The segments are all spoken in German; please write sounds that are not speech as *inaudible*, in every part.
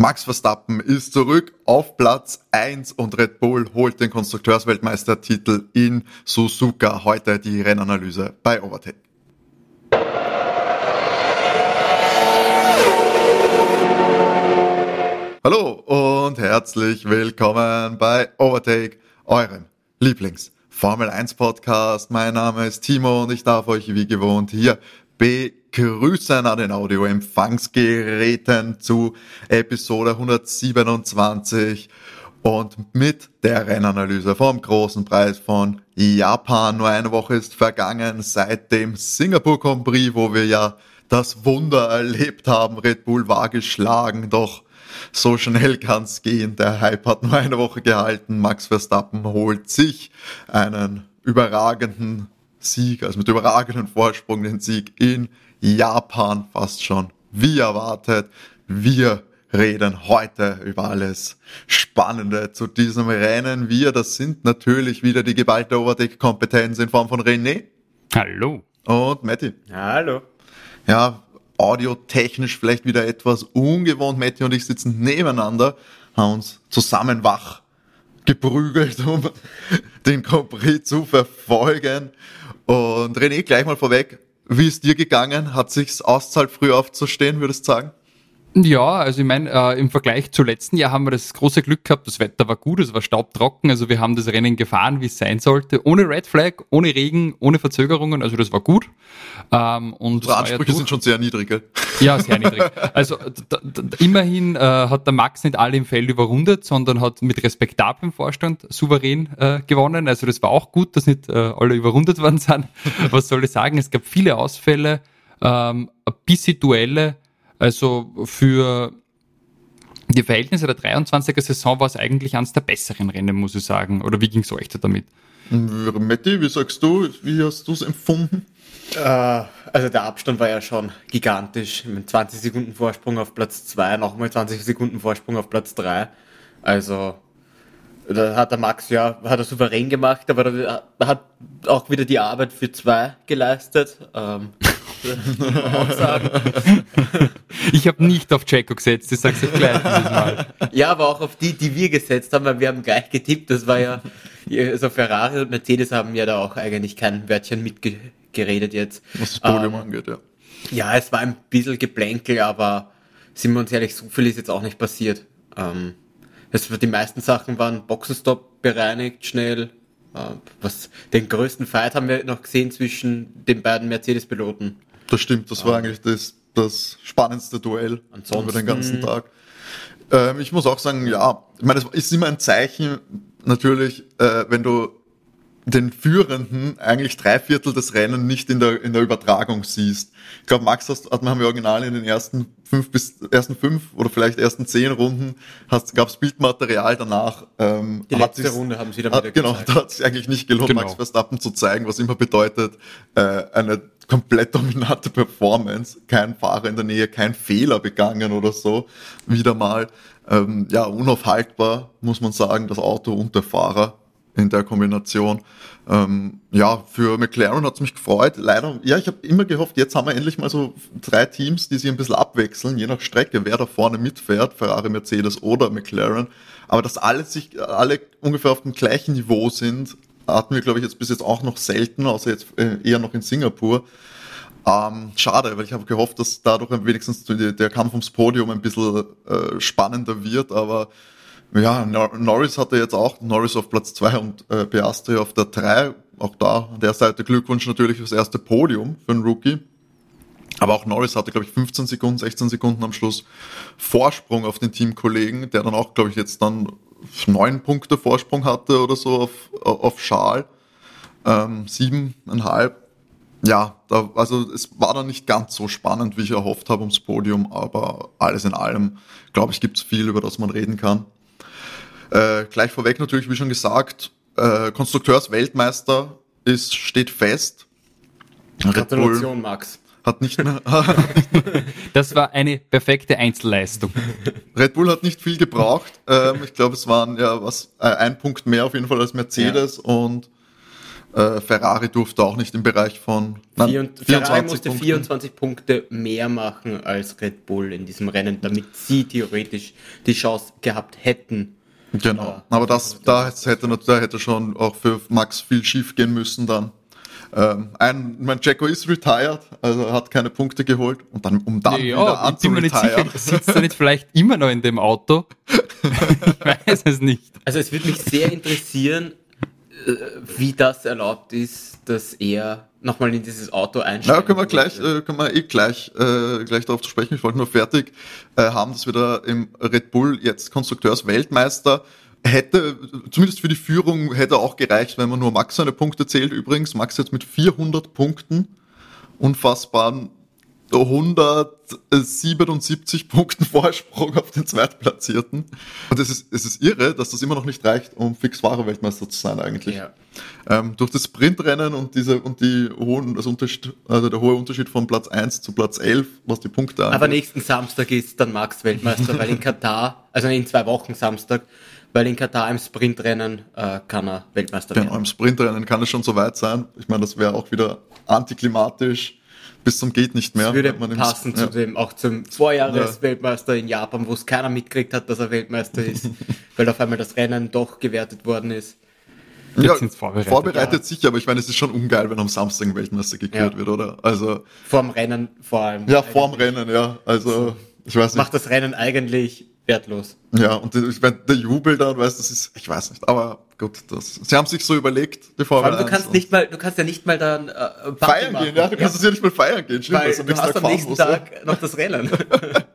Max Verstappen ist zurück auf Platz 1 und Red Bull holt den Konstrukteursweltmeistertitel in Suzuka. Heute die Rennanalyse bei Overtake. Hallo und herzlich willkommen bei Overtake, eurem Lieblings Formel 1 Podcast. Mein Name ist Timo und ich darf euch wie gewohnt hier begrüßen an den Audioempfangsgeräten zu Episode 127 und mit der Rennanalyse vom großen Preis von Japan. Nur eine Woche ist vergangen seit dem Singapur Grand Prix, wo wir ja das Wunder erlebt haben. Red Bull war geschlagen, doch so schnell kann's gehen. Der Hype hat nur eine Woche gehalten. Max Verstappen holt sich einen überragenden Sieg, also mit überragendem Vorsprung den Sieg in Japan fast schon wie erwartet. Wir reden heute über alles Spannende zu diesem Rennen. Wir, das sind natürlich wieder die geballte Overdeck-Kompetenz in Form von René. Hallo. Und Matti. Hallo. Ja, audiotechnisch vielleicht wieder etwas ungewohnt. Matti und ich sitzen nebeneinander, haben uns zusammen wach geprügelt, *laughs* um den Compris zu verfolgen. Und René, gleich mal vorweg, wie ist dir gegangen? Hat sich's auszahlt, früh aufzustehen, würdest du sagen? Ja, also ich meine, äh, im Vergleich zu letzten Jahr haben wir das große Glück gehabt, das Wetter war gut, es war staubtrocken, also wir haben das Rennen gefahren, wie es sein sollte, ohne Red Flag, ohne Regen, ohne Verzögerungen, also das war gut. Ähm, und Unsere Ansprüche ja sind schon sehr niedrig, gell? Ja, sehr niedrig. Also immerhin äh, hat der Max nicht alle im Feld überrundet, sondern hat mit respektablem Vorstand souverän äh, gewonnen, also das war auch gut, dass nicht äh, alle überrundet worden sind. *laughs* Was soll ich sagen, es gab viele Ausfälle, ähm, ein bisschen Duelle, also für die Verhältnisse der 23er Saison war es eigentlich eines der besseren Rennen, muss ich sagen. Oder wie ging es euch da damit? Matti, wie sagst du, wie hast du es empfunden? Äh, also der Abstand war ja schon gigantisch. Mit 20 Sekunden Vorsprung auf Platz 2, nochmal 20 Sekunden Vorsprung auf Platz 3. Also da hat der Max ja, hat er souverän gemacht, aber er hat auch wieder die Arbeit für zwei geleistet. Ähm, auch *laughs* sagen. Ich habe nicht auf Jacko gesetzt, ich sag's euch gleich dieses Mal. Ja, aber auch auf die, die wir gesetzt haben, weil wir haben gleich getippt. Das war ja, also Ferrari und Mercedes haben ja da auch eigentlich kein Wörtchen mitgeredet jetzt. Was das Podium ähm, angeht, ja. Ja, es war ein bisschen Geplänkel, aber sind wir uns ehrlich, so viel ist jetzt auch nicht passiert. Ähm, es, die meisten Sachen waren Boxenstopp bereinigt, schnell. Äh, was, den größten Fight haben wir noch gesehen zwischen den beiden Mercedes-Piloten. Das stimmt, das war eigentlich das, das spannendste Duell Ansonsten, über den ganzen Tag. Ähm, ich muss auch sagen, ja, ich meine, es ist immer ein Zeichen, natürlich, äh, wenn du den Führenden eigentlich drei Viertel des Rennen nicht in der, in der Übertragung siehst. Ich glaube, Max hast, hat man im Original in den ersten fünf bis ersten fünf oder vielleicht ersten zehn Runden gab es Bildmaterial danach. Ähm, Die letzte Runde haben sie dann hat, Genau, gezeigt. da hat es eigentlich nicht gelohnt, genau. Max Verstappen zu zeigen, was immer bedeutet, äh, eine komplett dominante Performance, kein Fahrer in der Nähe, kein Fehler begangen oder so, wieder mal. Ähm, ja, unaufhaltbar, muss man sagen, das Auto und der Fahrer in der Kombination. Ähm, ja, für McLaren hat es mich gefreut. Leider, ja, ich habe immer gehofft, jetzt haben wir endlich mal so drei Teams, die sich ein bisschen abwechseln, je nach Strecke, wer da vorne mitfährt, Ferrari, Mercedes oder McLaren. Aber dass alle sich, alle ungefähr auf dem gleichen Niveau sind, hatten wir, glaube ich, jetzt bis jetzt auch noch selten, außer jetzt äh, eher noch in Singapur. Ähm, schade, weil ich habe gehofft, dass dadurch wenigstens der Kampf ums Podium ein bisschen äh, spannender wird, aber ja, Norris hatte jetzt auch Norris auf Platz 2 und äh, Piastri auf der 3. Auch da an der Seite Glückwunsch natürlich fürs erste Podium für einen Rookie. Aber auch Norris hatte, glaube ich, 15 Sekunden, 16 Sekunden am Schluss Vorsprung auf den Teamkollegen, der dann auch, glaube ich, jetzt dann neun Punkte Vorsprung hatte oder so auf, auf Schal. Ähm, siebeneinhalb. Ja, da, also es war dann nicht ganz so spannend, wie ich erhofft habe ums Podium, aber alles in allem, glaube ich, gibt es viel, über das man reden kann. Äh, gleich vorweg natürlich, wie schon gesagt, äh, Konstrukteursweltmeister ist, steht fest. Gratulation, Max. Hat nicht mehr. *laughs* das war eine perfekte Einzelleistung. Red Bull hat nicht viel gebraucht. Ähm, ich glaube, es waren ja was äh, ein Punkt mehr auf jeden Fall als Mercedes ja. und Äh, Ferrari durfte auch nicht im Bereich von nein, 24 Ferrari musste Punkten. 24 Punkte mehr machen als Red Bull in diesem Rennen, damit sie theoretisch die Chance gehabt hätten. Genau, aber das, da hätte, da hätte schon auch für Max viel schief gehen müssen dann. Ähm, ein, mein Jacko ist retired, also hat keine Punkte geholt und dann, um dann ja, wieder anzuretire. Sitzt er nicht vielleicht immer noch in dem Auto? *laughs* ich weiß es nicht. Also es würde mich sehr interessieren, wie das erlaubt ist, dass er nochmal in dieses Auto einsteigt. Ja, können wir gleich, äh, können wir eh gleich, äh, gleich darauf zu sprechen. Ich wollte nur fertig äh, haben, dass wir da im Red Bull jetzt Konstrukteursweltmeister hätte, zumindest für die Führung hätte auch gereicht, wenn man nur Max seine Punkte zählt. Übrigens, Max jetzt mit 400 Punkten, unfassbaren 177 Punkten Vorsprung auf den Zweitplatzierten. Und es ist, es ist irre, dass das immer noch nicht reicht, um Fix-Fahrer-Weltmeister zu sein eigentlich. Ja. Ähm, durch das Sprintrennen und diese und die hohen, das Unterschied, also der hohe Unterschied von Platz 1 zu Platz 11, was die Punkte angeht. Aber nächsten Samstag ist dann Max Weltmeister, weil in Katar, also in zwei Wochen Samstag, weil in Katar im Sprintrennen äh, kann er Weltmeister genau, werden. Genau, im Sprintrennen kann es schon so weit sein. Ich meine, das wäre auch wieder antiklimatisch bis zum geht nicht mehr. Das würde passen zu ja. dem, auch zum Vorjahresweltmeister in Japan, wo es keiner mitgekriegt hat, dass er Weltmeister ist, *laughs* weil auf einmal das Rennen doch gewertet worden ist. Ja, vorbereitet, vorbereitet ja. sicher, aber ich meine, es ist schon ungeil, wenn am Samstag ein Weltmeister gekürt ja. wird, oder? Also. Vorm Rennen vor allem. Ja, vorm Rennen, ja. Also, ich weiß nicht. Macht das Rennen eigentlich wertlos. Ja, und ich meine, der Jubel da, weißt das ist, ich weiß nicht, aber gut, das, sie haben sich so überlegt, die Formel du kannst nicht mal, du kannst ja nicht mal dann äh, feiern machen. gehen, ja, du kannst es ja nicht mal feiern gehen, stimmt, Weil du hast am nächsten Tag ja. noch das Rennen.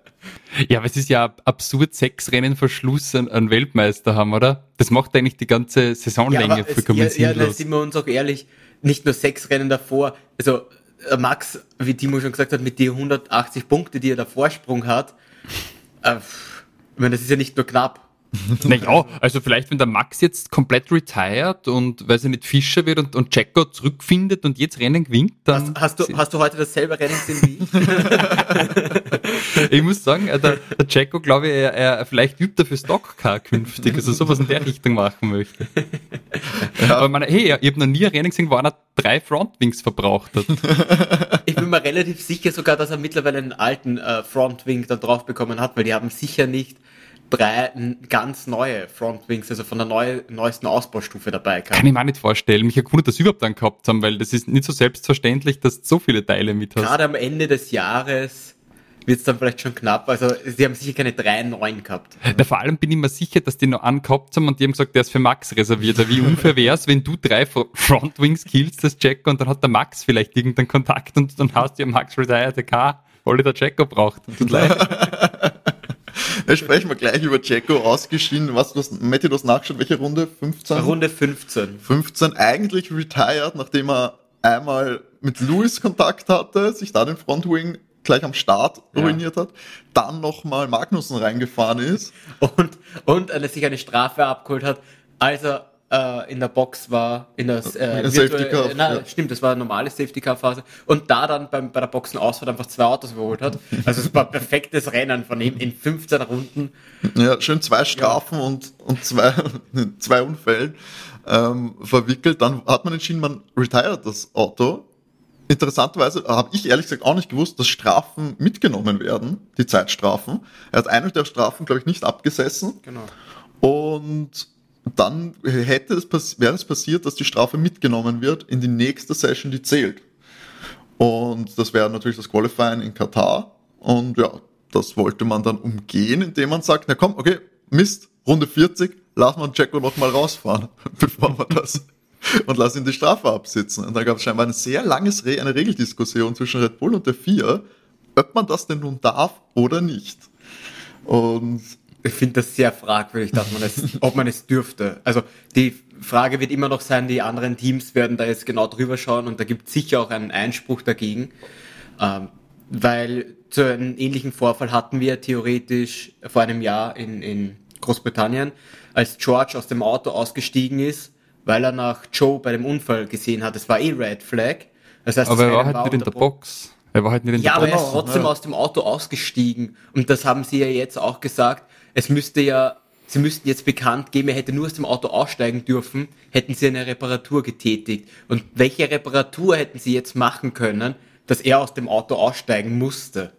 *laughs* ja, aber es ist ja absurd, sechs Rennen Verschluss an, an Weltmeister haben, oder? Das macht eigentlich die ganze Saisonlänge ja, vollkommen ja, sinnlos. Ja, sind wir uns auch ehrlich, nicht nur sechs Rennen davor, also äh, Max, wie Timo schon gesagt hat, mit die 180 Punkte, die er da Vorsprung hat, äh, ich meine, das ist ja nicht nur knapp. *laughs* naja, also vielleicht, wenn der Max jetzt komplett retired und, weil sie nicht Fischer wird und, und Jacko zurückfindet und jetzt Rennen gewinnt, dann. Hast, hast, du, hast du heute dasselbe Rennen gesehen wie ich? *laughs* ich muss sagen, äh, der, der Jacko, glaube ich, er, er vielleicht übt er für Stockcar künftig, also sowas in der Richtung machen möchte. Ja. Aber meine, hey, ich habe noch nie ein Rennen gesehen, wo einer drei Frontwings verbraucht hat. *laughs* Ich bin mir relativ sicher sogar, dass er mittlerweile einen alten äh, Frontwing da drauf bekommen hat, weil die haben sicher nicht drei ganz neue Frontwings, also von der neu, neuesten Ausbaustufe dabei gehabt. Kann ich mir auch nicht vorstellen. Mich hat gewundert, dass sie überhaupt dann gehabt haben, weil das ist nicht so selbstverständlich, dass du so viele Teile mit hast. Gerade am Ende des Jahres wird es dann vielleicht schon knapp. Also sie haben sicher keine drei neuen gehabt. Ja, vor allem bin ich mir sicher, dass die noch einen gehabt haben und die haben gesagt, der ist für Max reserviert. Wie unfair wäre es, wenn du drei Frontwings killst, das Jack, und dann hat der Max vielleicht irgendeinen Kontakt und dann hast du ja Max Retired Car, weil der Jacko braucht. Tut leid. *laughs* Ja, sprechen wir gleich über Jacko ausgeschieden. Was, du hast, Matti, du hast nachgeschaut, welche Runde? 15? Runde 15. 15, eigentlich retired, nachdem er einmal mit Lewis Kontakt hatte, sich da den Frontwing gleich am Start ja. ruiniert hat, dann nochmal Magnussen reingefahren ist. *laughs* Und, und äh, sich eine Strafe abgeholt hat, als er äh, in der Box war, in der äh, Safety Car. Äh, ja. stimmt, das war eine normale Safety Car Phase und da dann beim, bei der Boxenausfahrt einfach zwei Autos überholt hat. Also es war ein perfektes Rennen von ihm in 15 Runden. Ja, schön zwei Strafen ja. und, und zwei, *laughs* zwei Unfällen ähm, verwickelt. Dann hat man entschieden, man retired das Auto. Interessanterweise habe ich ehrlich gesagt auch nicht gewusst, dass Strafen mitgenommen werden, die Zeitstrafen. Er hat eine der Strafen, glaube ich, nicht abgesessen. Genau. Und dann hätte es wäre es passiert, dass die Strafe mitgenommen wird in die nächste Session, die zählt. Und das wäre natürlich das Qualifying in Katar. Und ja, das wollte man dann umgehen, indem man sagt, na komm, okay, Mist, Runde 40, lass mal Jacko noch mal rausfahren, *laughs* bevor wir das *laughs* und lass ihn die Strafe absitzen. Und da gab es scheinbar ein sehr langes Re eine Regeldiskussion zwischen Red Bull und der FIA, ob man das denn nun darf oder nicht. Und ich finde das sehr fragwürdig, dass man es, ob man es dürfte. Also die Frage wird immer noch sein, die anderen Teams werden da jetzt genau drüber schauen und da gibt es sicher auch einen Einspruch dagegen. Ähm, weil zu einem ähnlichen Vorfall hatten wir theoretisch vor einem Jahr in, in Großbritannien, als George aus dem Auto ausgestiegen ist, weil er nach Joe bei dem Unfall gesehen hat. Es war eh Red Flag. Das heißt, Aber er war halt nicht in der Box. Er war halt nicht in ja, der aber er ist trotzdem ja. aus dem Auto ausgestiegen. Und das haben sie ja jetzt auch gesagt es müsste ja sie müssten jetzt bekannt geben, er hätte nur aus dem Auto aussteigen dürfen, hätten sie eine Reparatur getätigt. Und welche Reparatur hätten sie jetzt machen können, dass er aus dem Auto aussteigen musste?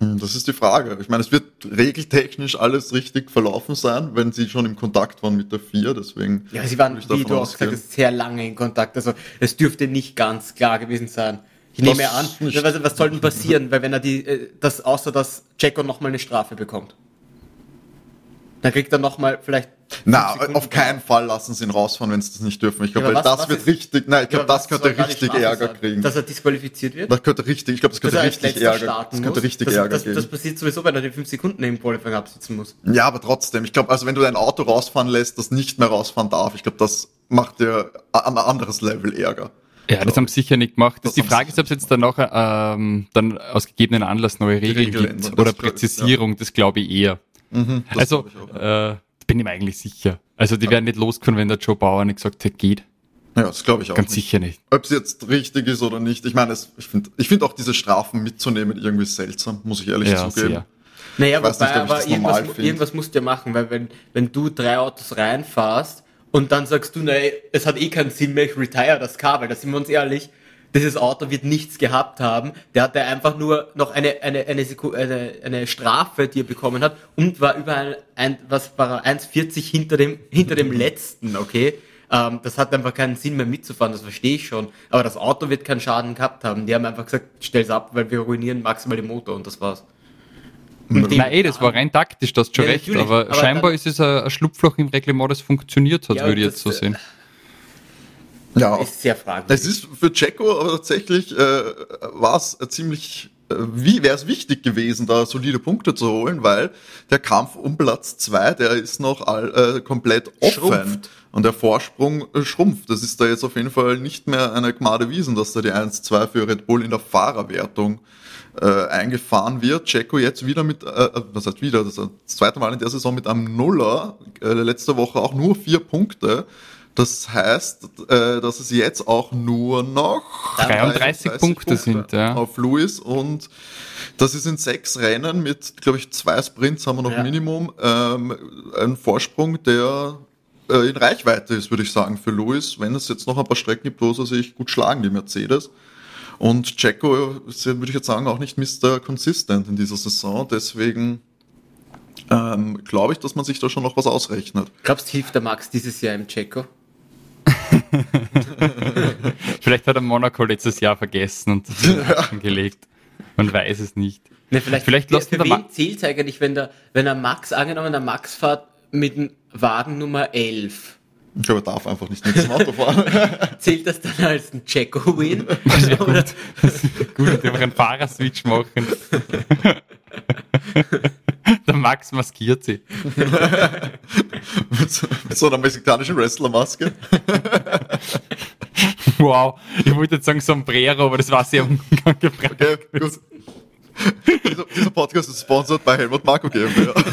Hm, das ist die Frage. Ich meine, es wird regeltechnisch alles richtig verlaufen sein, wenn sie schon im Kontakt waren mit der FIA, deswegen. Ja, sie waren, wie du auch gesagt hast, sehr lange in Kontakt. Also es dürfte nicht ganz klar gewesen sein. Ich das nehme an, was, was soll denn passieren, weil wenn er die, äh, das, außer dass Jacko nochmal eine Strafe bekommt? Dann kriegt er nochmal vielleicht. Na, auf keinen Fall lassen sie ihn rausfahren, wenn sie das nicht dürfen. Ich glaube, ja, das wird ist, richtig, nein, ich glaube, das könnte richtig Ärger sein? kriegen. Dass er disqualifiziert wird? Das könnte richtig, ich glaube, das könnte richtig Ärger, das könnte richtig das, Ärger das, geben. Das passiert sowieso, wenn er die 5 Sekunden im Qualifying absitzen muss. Ja, aber trotzdem, ich glaube, also wenn du dein Auto rausfahren lässt, das nicht mehr rausfahren darf, ich glaube, das macht dir ein anderes Level Ärger. Ja, das haben sie sicher nicht gemacht. Das die Frage ist, ob es jetzt dann noch ähm, dann aus gegebenen Anlass neue Regeln Regeln gibt oder Präzisierung, ja. das glaube ich eher. Mhm, also, äh, bin ich mir eigentlich sicher. Also, die ja. werden nicht loskommen, wenn der Joe Bauer nicht gesagt hat, geht. Ja, das glaube ich auch. Ganz nicht. sicher nicht. Ob es jetzt richtig ist oder nicht. Ich meine, ich finde ich find auch diese Strafen mitzunehmen irgendwie seltsam, muss ich ehrlich ja, zugeben. Sehr. Naja, wobei, nicht, aber irgendwas, irgendwas musst du ja machen, weil wenn, wenn du drei Autos reinfährst und dann sagst du, nee, es hat eh keinen Sinn mehr, ich retire das Car, weil da sind wir uns ehrlich, dieses Auto wird nichts gehabt haben. Der hatte einfach nur noch eine, eine, eine, eine, eine Strafe, die er bekommen hat und war über ein, ein was war 1,40 hinter dem, hinter dem letzten, okay? Ähm, das hat einfach keinen Sinn mehr mitzufahren, das verstehe ich schon. Aber das Auto wird keinen Schaden gehabt haben. Die haben einfach gesagt, stell's ab, weil wir ruinieren maximal den Motor und das war's. Nein, eh, das war rein taktisch, das schon ja, recht, aber, aber, scheinbar ist es ein, ein Schlupfloch im Reglement, das funktioniert hat, ja, würde ich jetzt so sehen. Äh, ja, ist sehr fragwürdig. Es ist für Checo aber tatsächlich, äh, war es ziemlich, äh, wie wäre es wichtig gewesen, da solide Punkte zu holen, weil der Kampf um Platz zwei, der ist noch all, äh, komplett offen. Schrumpft. Und der Vorsprung äh, schrumpft. Das ist da jetzt auf jeden Fall nicht mehr eine Gmade Wiesen, dass da die 1-2 für Red Bull in der Fahrerwertung äh, eingefahren wird. Checo jetzt wieder mit, äh, äh was heißt wieder, das, das zweite Mal in der Saison mit einem Nuller, äh, letzte Woche auch nur vier Punkte. Das heißt, äh, dass es jetzt auch nur noch 33, 33 Punkte, Punkte, sind ja. auf Lewis und das ist in sechs Rennen mit, glaube ich, zwei Sprints haben wir noch ja. Minimum, ähm, ein Vorsprung, der äh, in Reichweite ist, würde ich sagen, für Lewis, wenn es jetzt noch ein paar Strecken gibt, wo er sich gut schlagen, die Mercedes. Und Checo ist, würde ich jetzt sagen, auch nicht Mr. Consistent in dieser Saison, deswegen ähm, glaube ich, dass man sich da schon noch was ausrechnet. Glaubst du, hilft der Max dieses Jahr im Checo? *laughs* vielleicht hat er Monaco letztes Jahr vergessen und ja. *laughs* gelegt. Man weiß es nicht. Ne, vielleicht vielleicht für, für wen zählt es eigentlich, wenn der, wenn der Max, angenommen der Max fährt mit dem Wagen Nummer 11. Ich glaube, er darf einfach nicht mit dem Auto fahren. *laughs* Zählt das dann als ein Checo-Win? Ja, gut. gut, einfach einen Fahrerswitch machen. *laughs* Der Max maskiert sie. mit, so, mit so einer mexikanischen Wrestlermaske. wow, ich wollte jetzt sagen Sombrero, aber das war sehr unangebracht. Okay, gut. Dieser, dieser, Podcast ist sponsored bei Helmut Marco GmbH. *laughs*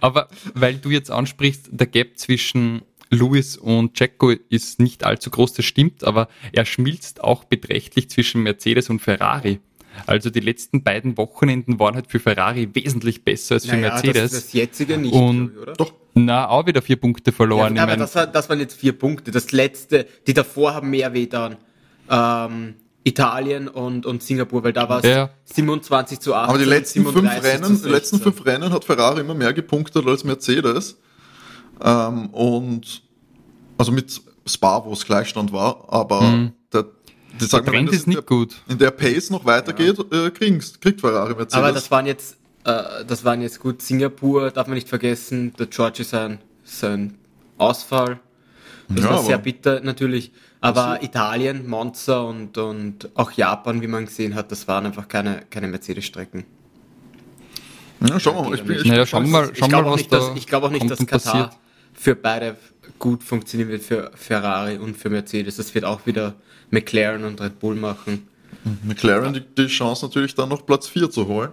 aber weil du jetzt ansprichst, der Gap zwischen Lewis und Jacko ist nicht allzu groß, das stimmt, aber er schmilzt auch beträchtlich zwischen Mercedes und Ferrari. Also die letzten beiden Wochenenden waren halt für Ferrari wesentlich besser als für naja, Mercedes. Das, das jetzige nicht, und, oder? Doch. Na, auch wieder vier Punkte verloren. Ja, aber das, das, waren jetzt vier Punkte. Das letzte, die davor haben mehr weh dann. Ähm, Italien und, und Singapur, weil da war es ja. 27 zu 8. Aber die letzten fünf Rennen, die letzten fünf Rennen hat Ferrari immer mehr gepunktet als Mercedes. Ähm, und also mit Spa, wo es Gleichstand war, aber mhm. der das der Trend ist nicht der, gut. In der Pace noch weitergeht, ja. äh, kriegt, kriegt Ferrari Mercedes. Aber das waren jetzt, äh, das waren jetzt gut. Singapur darf man nicht vergessen. Der George ist ein, sein Ausfall. Das ja, war sehr bitter natürlich. Aber Italien, Monza und, und auch Japan, wie man gesehen hat, das waren einfach keine, keine Mercedes-Strecken. Ja, schauen wir mal. Ich, bin, ich, naja, schauen wir mal, schauen mal, was nicht, da dass, Ich glaube auch nicht, dass Katar passiert. für beide gut funktionieren wird, für Ferrari und für Mercedes. Das wird auch wieder McLaren und Red Bull machen. McLaren die, die Chance natürlich dann noch Platz 4 zu holen.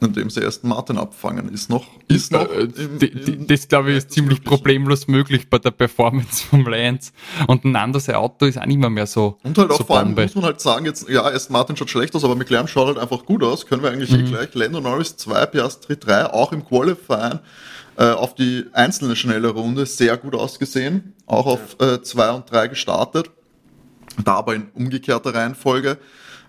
Indem sie ersten Martin abfangen. Ist noch, ist noch. Äh, im, im, das glaube ich ist ziemlich problemlos möglich bei der Performance vom Lance. Und ein anderes Auto ist auch nicht mehr, mehr so. Und halt auch so vor allem muss man halt sagen, jetzt, ja, erst Martin schaut schlecht aus, aber McLaren schaut halt einfach gut aus. Können wir eigentlich mhm. gleich. Lando Norris 2, Piastri 3, auch im Qualifying äh, auf die einzelne schnelle Runde sehr gut ausgesehen. Auch auf 2 ja. äh, und 3 gestartet. Da aber in umgekehrter Reihenfolge.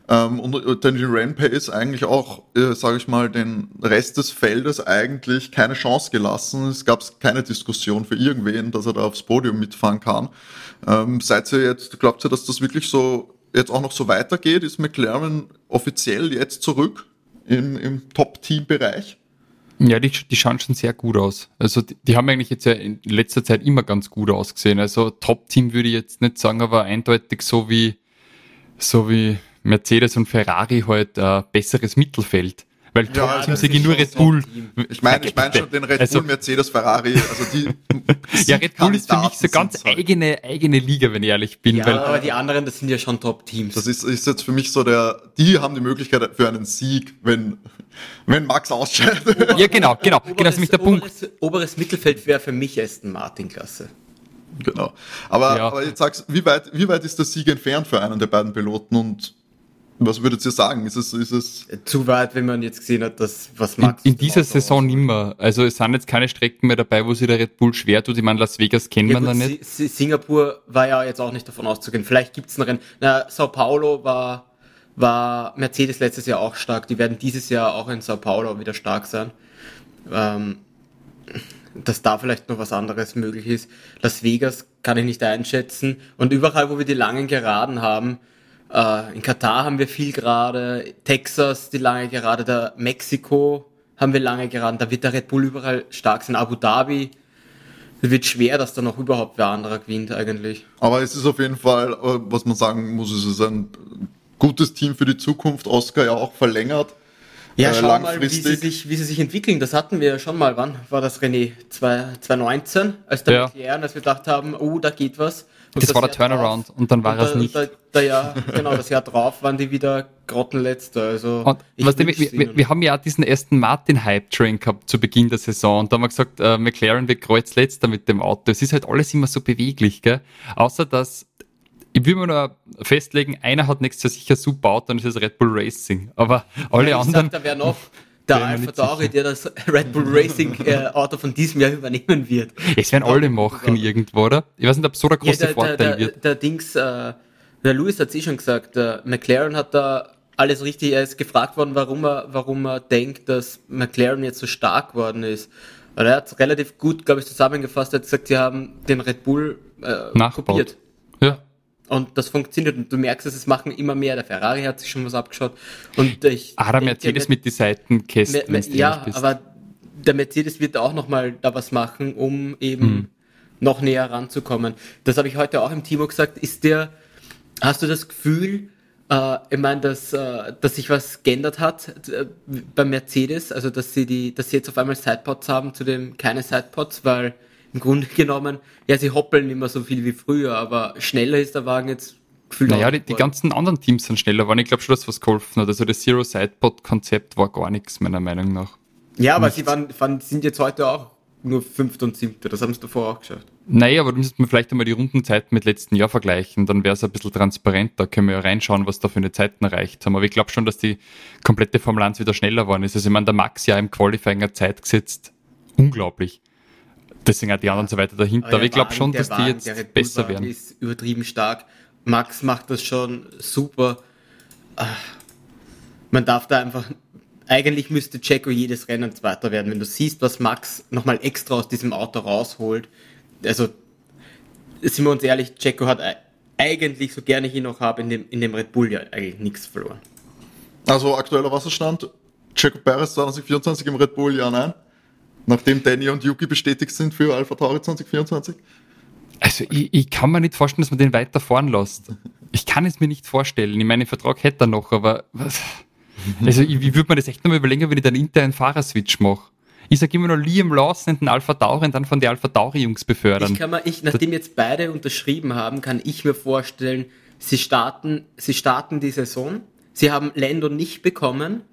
Ähm, und äh, Daniel Rampe ist eigentlich auch, äh, sage ich mal, den Rest des Feldes eigentlich keine Chance gelassen. Es gab keine Diskussion für irgendwen, dass er da aufs Podium mitfahren kann. Ähm, seid ihr jetzt, glaubt ihr, dass das wirklich so jetzt auch noch so weitergeht? Ist McLaren offiziell jetzt zurück im, im Top-Team-Bereich? Ja, die, die schauen schon sehr gut aus. Also die, die, haben eigentlich jetzt ja in letzter Zeit immer ganz gut ausgesehen. Also Top-Team würde ich jetzt nicht sagen, aber eindeutig so wie so wie Mercedes und Ferrari halt äh, besseres Mittelfeld. Weil ja, trotzdem sehe ich nur Red Bull. Ich meine, ich meine schon den Red also, Bull, Mercedes, Ferrari, also die. *laughs* ja, Red Bull ist für mich so ganz halt. eigene, eigene Liga, wenn ich ehrlich bin. Ja, weil, aber die anderen, das sind ja schon Top-Teams. Das ist, ist jetzt für mich so der, die haben die Möglichkeit für einen Sieg, wenn, wenn Max ausscheidet. ja, genau, genau. Oberes, genau, das ist mich der oberes, Punkt. Oberes Mittelfeld wäre für mich Aston Martin-Klasse. Genau. Aber, ja. aber jetzt sagst, wie weit, wie weit ist der Sieg entfernt für einen der beiden Piloten und was würdet ihr sagen? Ist es, ist es zu weit, wenn man jetzt gesehen hat, dass was Max in, in dieser Saison nimmer. Also es sind jetzt keine Strecken mehr dabei, wo sich der Red Bull schwer tut. Ich meine, Las Vegas kennen ja, wir da nicht. Singapur war ja jetzt auch nicht davon auszugehen. Vielleicht gibt's noch einen. Na, Sao Paulo war war Mercedes letztes Jahr auch stark. Die werden dieses Jahr auch in Sao Paulo wieder stark sein. Ähm, dass da vielleicht noch was anderes möglich ist. Las Vegas kann ich nicht einschätzen. Und überall, wo wir die langen Geraden haben, äh, in Katar haben wir viel gerade, Texas die lange Gerade, da Mexiko haben wir lange Geraden, da wird der Red Bull überall stark sein, Abu Dhabi. Es wird schwer, dass da noch überhaupt wer anderer gewinnt eigentlich. Aber es ist auf jeden Fall, äh, was man sagen muss, es ist ein gutes Team für die Zukunft. Oscar ja auch verlängert. Ja, äh, schau mal, wie sie, sich, wie sie sich entwickeln. Das hatten wir ja schon mal. Wann war das, René? 2019, als der ja. McLaren, als wir gedacht haben, oh, da geht was. Das, das, war der Turnaround drauf, und dann war und es nicht. Da, da, ja, genau, das Jahr drauf waren die wieder grottenletzte. Also und, was wir, wir, wir, haben ja diesen ersten Martin-Hype-Train gehabt zu Beginn der Saison und da haben wir gesagt, äh, McLaren wird kreuzletzter mit dem Auto. Es ist halt alles immer so beweglich, gell? Außer dass ich will mir nur festlegen, einer hat nächstes Jahr sicher super Auto und das ist Red Bull Racing. Aber alle ja, anderen. Sag, da wäre noch der Alpha Tauri, der das Red Bull Racing äh, *laughs* Auto von diesem Jahr übernehmen wird. Es werden alle machen irgendwo, oder? Ich weiß nicht, ob so der große ja, der, Vorteil der, wird. Der, Dings, äh, der Lewis hat es eh schon gesagt, der McLaren hat da alles richtig, er ist gefragt worden, warum er, warum er denkt, dass McLaren jetzt so stark worden ist. Weil er hat es relativ gut, glaube ich, zusammengefasst, er hat gesagt, sie haben den Red Bull äh, kopiert. Und das funktioniert und du merkst es, es machen immer mehr. Der Ferrari hat sich schon was abgeschaut. Und ich ah, der Mercedes mit, mit die Seitenkästen. Ja, aber der Mercedes wird auch nochmal da was machen, um eben hm. noch näher ranzukommen. Das habe ich heute auch im Timo gesagt. Ist der, hast du das Gefühl, äh, ich meine, dass, äh, dass sich was geändert hat äh, beim Mercedes, also dass sie die, dass sie jetzt auf einmal Sidepods haben, zu dem keine Sidepods, weil im Grunde *laughs* genommen, ja, sie hoppeln immer so viel wie früher, aber schneller ist der Wagen jetzt gefühlt. Naja, die, die, ganzen anderen Teams sind schneller geworden. Ich glaube schon, dass was geholfen hat. Also das Zero Sidepod Konzept war gar nichts, meiner Meinung nach. Ja, aber Nichts. sie waren, waren, sind jetzt heute auch nur fünfte und siebte. Das haben sie davor auch geschafft. Naja, aber da müsste man vielleicht einmal die Rundenzeiten mit letzten Jahr vergleichen. Dann wäre es ein bisschen transparenter. Können wir ja reinschauen, was da für eine Zeiten erreicht haben. Aber ich glaube schon, dass die komplette Formel 1 wieder schneller geworden ist. Also ich meine, der Max ja im Qualifying eine Zeit gesetzt. Unglaublich. Deswegen auch die anderen so weiter dahinter. Aber ich glaube schon, dass Wagen, die jetzt besser werden. ist übertrieben stark. Max macht das schon super. Ah, man darf da einfach. Eigentlich müsste Checo jedes Rennen Zweiter werden. Wenn du siehst, was Max nochmal extra aus diesem Auto rausholt. Also, sind wir uns ehrlich, Checo hat eigentlich, so gerne ich ihn noch habe, in dem, in dem Red Bull ja eigentlich nichts verloren. Also aktueller Wasserstand, Checo Perez 2024 im Red Bull, ja, nein? Nachdem Danny und Yuki bestätigt sind für Alpha Tauri 2024? Also ich, ich kann mir nicht vorstellen, dass man den weiter fahren lässt. Ich kann es mir nicht vorstellen. Ich meine, Vertrag hätte er noch, aber was? Also ich, ich würde mir das echt nochmal überlegen, wenn ich dann internen Fahrerswitch mache. Ich sage immer noch Liam Lawson den Alpha Tauri und dann von den Alpha Tauri Jungs befördern. Ich kann mir, ich, nachdem jetzt beide unterschrieben haben, kann ich mir vorstellen, sie starten, sie starten die Saison. Sie haben Lando nicht bekommen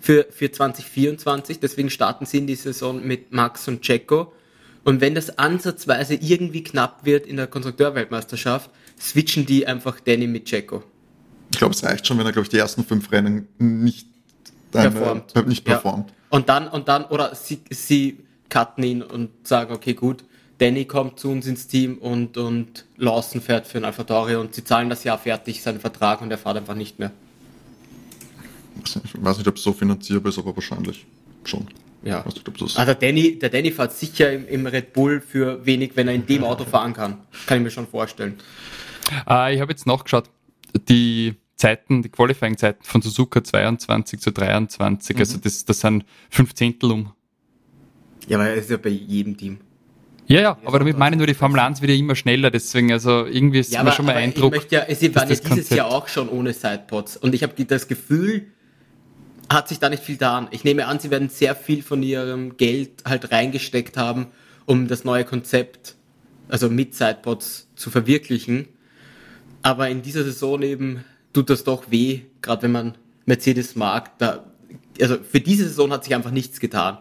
für, für 2024. Deswegen starten sie in die Saison mit Max und Checo. Und wenn das ansatzweise irgendwie knapp wird in der Konstrukteurweltmeisterschaft, switchen die einfach Danny mit Checo. Ich glaube, es reicht schon, wenn er, glaube ich, die ersten fünf Rennen nicht, eine, performt. nicht performt. Ja. Und dann, und dann, oder sie, sie cutten ihn und sagen, okay, gut, Danny kommt zu uns ins Team und, und Lawson fährt für ein Alpha Tauri und sie zahlen das Jahr fertig, seinen Vertrag und er fährt einfach nicht mehr. Ich weiß nicht, ob es so finanzierbar ist, aber wahrscheinlich schon. Ja. Nicht, also der Danny, der Danny fährt sicher im, im, Red Bull für wenig, wenn er in dem Auto fahren kann. Kann ich mir schon vorstellen. Äh, ich habe jetzt nachgeschaut, die Zeiten, die Qualifying-Zeiten von Suzuka 22 zu 23, mhm. also das, das sind fünf Zehntel um. Ja, aber er ist ja bei jedem Team. Ja, ja, aber damit meine ich nur, die Formel 1 wird ja immer schneller, deswegen, also irgendwie ist ja, mir schon mal Eindruck. Ich möchte ja, sie waren ja dieses Konzept. Jahr auch schon ohne Sidepods und ich habe das Gefühl, hat sich da nicht viel getan. Ich nehme an, sie werden sehr viel von ihrem Geld halt reingesteckt haben, um das neue Konzept, also mit Sidepods zu verwirklichen. Aber in dieser Saison eben tut das doch weh, gerade wenn man Mercedes mag. Da, also für diese Saison hat sich einfach nichts getan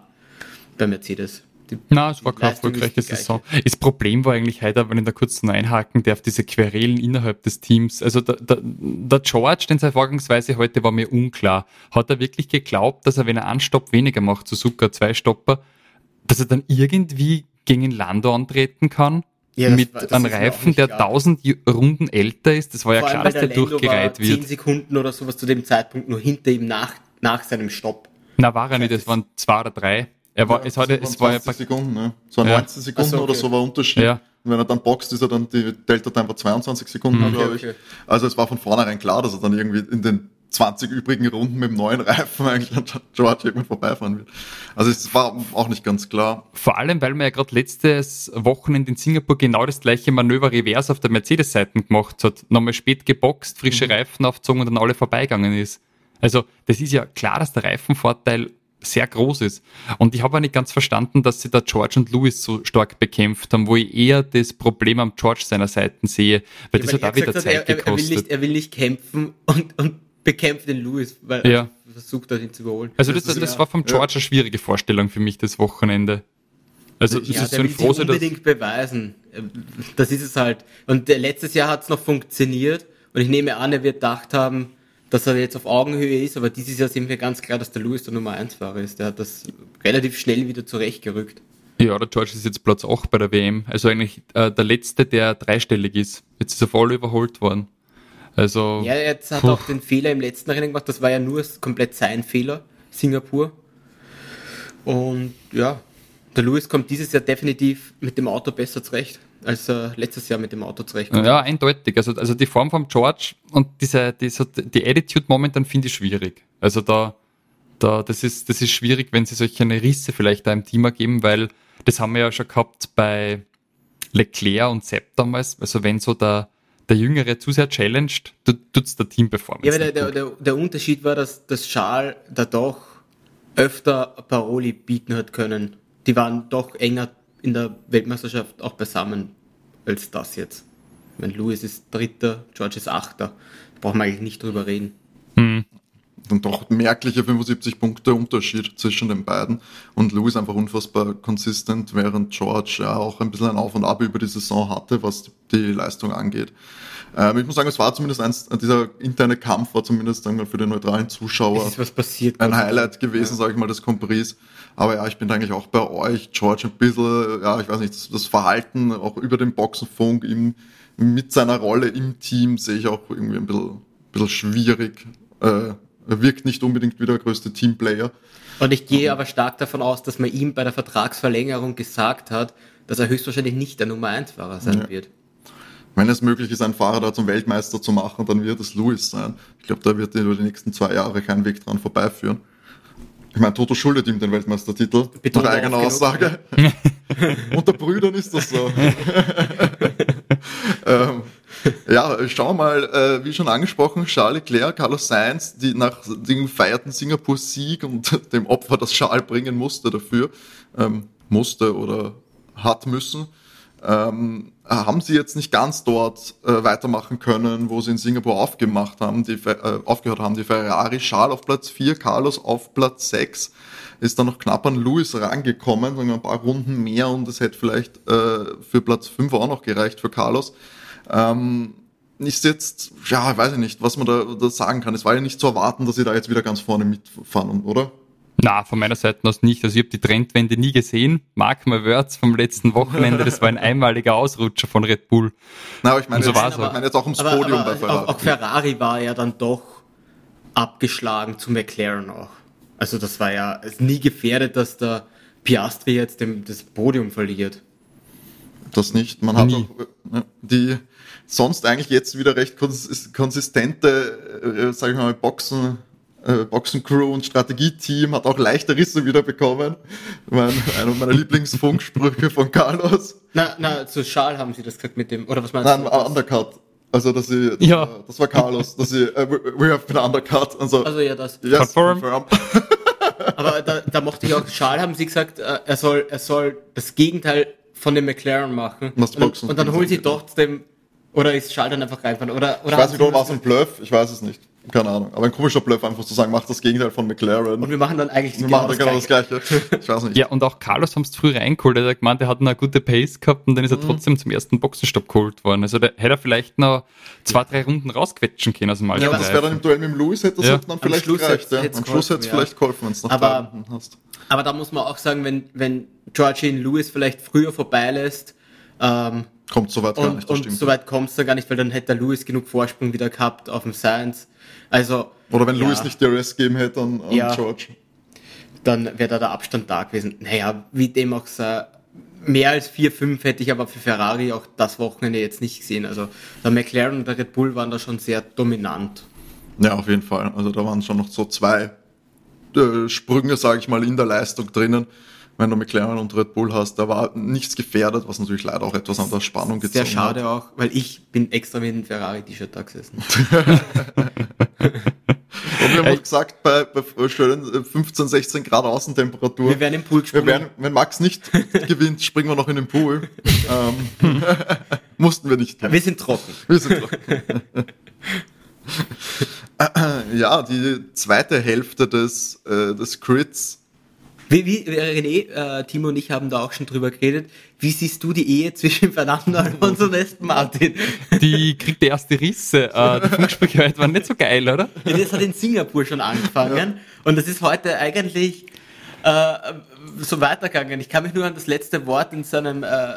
bei Mercedes. Die, Na, es war keine erfolgreiche Saison. Das Problem war eigentlich heute, wenn ich da kurz noch einhaken darf, diese Querelen innerhalb des Teams. Also der, der, der George, den seine Vorgangsweise heute war mir unklar. Hat er wirklich geglaubt, dass er, wenn er einen Stopp weniger macht, Suzuka zwei Stopper, dass er dann irgendwie gegen Lando antreten kann? Ja, mit war, einem Reifen, der tausend Runden älter ist. Das war ja klar, dass der, der durchgereiht wird. Zehn Sekunden oder sowas zu dem Zeitpunkt nur hinter ihm nach, nach seinem Stopp. Na, war er nicht, das waren zwei oder drei. Er war, ja, es, hatte, es war ja Sekunden, ne? So ja. 19 Sekunden so, okay. oder so war Unterschied. Ja. Und wenn er dann boxt, ist er dann die Delta Time war 22 Sekunden, mhm. glaube ich. Okay. Also es war von vornherein klar, dass er dann irgendwie in den 20 übrigen Runden mit dem neuen Reifen *laughs* eigentlich an George irgendwann vorbeifahren wird. Also es war auch nicht ganz klar. Vor allem, weil man ja gerade letztes Wochenende in Singapur genau das gleiche Manöver reverse auf der Mercedes-Seite gemacht hat. Nochmal spät geboxt, frische mhm. Reifen aufgezogen und dann alle vorbeigegangen ist. Also das ist ja klar, dass der Reifenvorteil sehr groß ist. Und ich habe auch nicht ganz verstanden, dass sie da George und Lewis so stark bekämpft haben, wo ich eher das Problem am George seiner Seiten sehe, weil ja, das hat auch wieder Zeit hat, er, gekostet. Er will, nicht, er will nicht kämpfen und, und bekämpft den Lewis, weil ja. er versucht hat, ihn zu überholen. Also das, das, das war vom George ja. eine schwierige Vorstellung für mich, das Wochenende. Also ja, ist so ein will unbedingt beweisen. Das ist es halt. Und letztes Jahr hat es noch funktioniert und ich nehme an, er wird gedacht haben, dass er jetzt auf Augenhöhe ist, aber dieses Jahr sehen wir ganz klar, dass der Lewis der Nummer 1 Fahrer ist. Der hat das relativ schnell wieder zurechtgerückt. Ja, der George ist jetzt Platz 8 bei der WM. Also eigentlich äh, der letzte, der dreistellig ist. Jetzt ist er voll überholt worden. Also. Ja, jetzt hat er auch den Fehler im letzten Rennen gemacht. Das war ja nur komplett sein Fehler, Singapur. Und ja, der Lewis kommt dieses Jahr definitiv mit dem Auto besser zurecht als er letztes Jahr mit dem Auto zurechtkommt. Ja, eindeutig. Also, also die Form von George und diese, diese, die Attitude momentan finde ich schwierig. Also da, da, das ist, das ist schwierig, wenn sie solche Risse vielleicht da im Team ergeben, weil das haben wir ja schon gehabt bei Leclerc und Sepp damals. Also wenn so der, der Jüngere zu sehr challenged, tut es der Team-Performance. Ja, aber der, der, der, der, Unterschied war, dass das Schal da doch öfter Paroli bieten hat können. Die waren doch enger in der Weltmeisterschaft auch beisammen als das jetzt. Wenn Lewis ist Dritter, George ist Achter. Da brauchen wir eigentlich nicht drüber reden. Dann doch merkliche 75 Punkte Unterschied zwischen den beiden. Und Lewis einfach unfassbar konsistent, während George ja auch ein bisschen ein Auf und Ab über die Saison hatte, was die Leistung angeht. Ähm, ich muss sagen, es war zumindest eins, dieser interne Kampf war zumindest wir, für den neutralen Zuschauer passiert, ein Highlight gewesen, ja. sage ich mal, des Compris. Aber ja, ich bin eigentlich auch bei euch, George, ein bisschen, ja, ich weiß nicht, das, das Verhalten auch über den Boxenfunk im, mit seiner Rolle im Team sehe ich auch irgendwie ein bisschen, ein bisschen schwierig. Äh, er wirkt nicht unbedingt wie der größte Teamplayer. Und ich gehe aber stark davon aus, dass man ihm bei der Vertragsverlängerung gesagt hat, dass er höchstwahrscheinlich nicht der Nummer 1 Fahrer sein ja. wird. Wenn es möglich ist, einen Fahrer da zum Weltmeister zu machen, dann wird es Lewis sein. Ich glaube, da wird über die nächsten zwei Jahre kein Weg dran vorbeiführen. Ich meine, Toto schuldet ihm den Weltmeistertitel. Bitte nach eigener Aussage. *laughs* Unter Brüdern ist das so. *laughs* ähm, ja, schauen wir mal, äh, wie schon angesprochen, Charles Leclerc, Carlos Sainz, die nach dem feierten Singapur-Sieg und *laughs* dem Opfer, das Charles bringen musste dafür, ähm, musste oder hat müssen, ähm, haben sie jetzt nicht ganz dort äh, weitermachen können, wo sie in Singapur aufgemacht haben, die, äh, aufgehört haben. Die Ferrari Charles auf Platz 4, Carlos auf Platz 6, ist dann noch knapp an Lewis rangekommen, sagen wir ein paar Runden mehr und es hätte vielleicht äh, für Platz 5 auch noch gereicht für Carlos. Ähm, ist jetzt, ja, weiß ich nicht, was man da, da sagen kann. Es war ja nicht zu erwarten, dass sie da jetzt wieder ganz vorne mitfahren, oder? Na, von meiner Seite aus nicht. Also ich habe die Trendwende nie gesehen. Mark my words vom letzten Wochenende, das war ein einmaliger Ausrutscher von Red Bull. Na, aber ich meine, so jetzt, aber, ich meine jetzt auch ums aber, Podium aber, bei Ferrari. Auch, auch Ferrari war ja dann doch abgeschlagen zu McLaren auch. Also das war ja nie gefährdet, dass der Piastri jetzt dem, das Podium verliert. Das nicht. Man hat auch äh, die sonst eigentlich jetzt wieder recht konsistente, äh, sage ich mal, Boxen äh, Boxencrew und Strategieteam hat auch leichte Risse wieder bekommen. Mein, einer meiner *laughs* Lieblingsfunksprüche von Carlos. Na, na, zu Schal haben sie das gesagt mit dem, oder was meinst Nein, du? Nein, Undercut. Also, dass sie, das, ja. war, das war Carlos, dass sie, uh, we have been undercut. Also, also ja, das. Yes, confirm. confirm. *laughs* Aber da, da mochte ich auch, Schal haben sie gesagt, äh, er soll, er soll das Gegenteil von dem McLaren machen. Und, und, dann holen sie trotzdem oder ist Schal dann einfach reinfahren? Oder, oder ich weiß nicht, war es ein Bluff? Ich weiß es nicht. Keine Ahnung. Aber ein komischer Bluff, einfach zu sagen, macht das Gegenteil von McLaren. Und wir machen dann eigentlich wir genau, machen dann genau das Gleiche. Ich weiß nicht. Ja, und auch Carlos haben es früh reingeholt. Er hat gemeint, er hat eine gute Pace gehabt und dann ist er mhm. trotzdem zum ersten Boxenstopp geholt worden. Also da hätte er vielleicht noch zwei, drei Runden rausquetschen können aus dem Ja, das wäre dann im Duell mit dem Lewis, hätte das ja. dann vielleicht gereicht. Ja. Am Schluss hätte es ja. vielleicht geholfen, wenn es noch aber, drei Runden hast. Aber da muss man auch sagen, wenn, wenn Georgine Lewis vielleicht früher vorbeilässt, ähm, Kommt so weit gar nicht, das und stimmt. so weit kommt es da gar nicht, weil dann hätte der Lewis genug Vorsprung wieder gehabt auf dem Science. Also. Oder wenn ja, Lewis nicht Rest gegeben hätte an, an ja, George. Dann wäre da der Abstand da gewesen. Naja, wie dem auch sei, mehr als 4, 5 hätte ich aber für Ferrari auch das Wochenende jetzt nicht gesehen. Also der McLaren und der Red Bull waren da schon sehr dominant. Ja, auf jeden Fall. Also da waren schon noch so zwei äh, Sprünge, sage ich mal, in der Leistung drinnen wenn du McLaren und Red Bull hast, da war nichts gefährdet, was natürlich leider auch etwas an der Spannung gezogen hat. Sehr schade hat. auch, weil ich bin extra mit dem Ferrari-T-Shirt da gesessen. *laughs* Und wir haben auch gesagt, bei, bei schönen 15, 16 Grad Außentemperatur. Wir werden im Pool gesprungen. Wir werden, wenn Max nicht *laughs* gewinnt, springen wir noch in den Pool. ähm, *laughs* mussten wir nicht. Wir sind trocken. Wir sind trocken. ja, die zweite Hälfte des, äh, des Grids wie, wie René, äh, Timo und ich haben da auch schon drüber geredet. Wie siehst du die Ehe zwischen Fernando *laughs* Alonso und Aston Martin? Die kriegt die erste Risse. Äh, die Funksprüche waren nicht so geil, oder? Ja, das hat in Singapur schon angefangen. Ja. Und das ist heute eigentlich äh, so weitergegangen. Ich kann mich nur an das letzte Wort in seinem äh,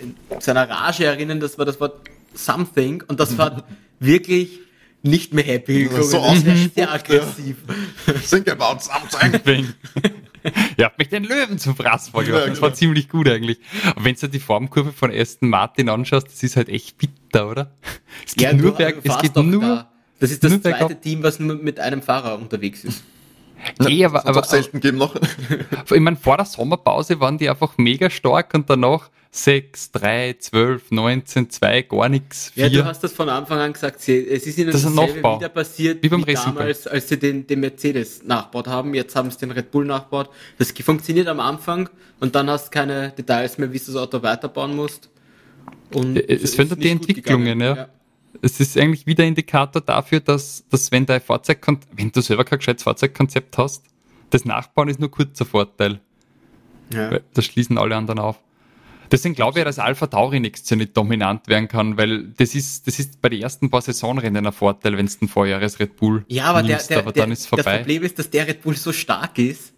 in seiner Rage erinnern. Das war das Wort something. Und das war *laughs* wirklich nicht mehr happy. So sehr aggressiv. Think about something. *laughs* Ihr habt mich den Löwen zum Fraß vorgebracht. Das war genau. ziemlich gut eigentlich. Aber wenn du die Formkurve von Aston Martin anschaust, das ist halt echt bitter, oder? Es geht ja, nur berg, es geht nur, da. Das ist das zweite bergab. Team, was nur mit einem Fahrer unterwegs ist. Nee, aber, aber, selten geben noch. ich meine, vor der Sommerpause waren die einfach mega stark und danach 6, 3, 12, 19, 2, gar nichts. Ja, du hast das von Anfang an gesagt. Es ist ihnen das dasselbe wieder passiert wie, beim wie damals, als sie den, den Mercedes nachbaut haben. Jetzt haben sie den Red Bull nachbaut. Das funktioniert am Anfang und dann hast du keine Details mehr, wie du das Auto weiterbauen musst. Und es verändert die Entwicklungen, ja. ja. Es ist eigentlich wieder Indikator dafür, dass, dass wenn dein Fahrzeug, wenn du selber kein gescheites Fahrzeugkonzept hast, das Nachbauen ist nur kurzer Vorteil. Ja. Das schließen alle anderen auf. Deswegen glaube ich, dass Alpha Tauri nächstes Jahr nicht dominant werden kann, weil das ist, das ist bei den ersten paar Saisonrennen ein Vorteil, wenn es ein Vorjahres Red Bull Ja, aber, nimmst, der, der, aber dann der, ist vorbei. Das Problem ist, dass der Red Bull so stark ist,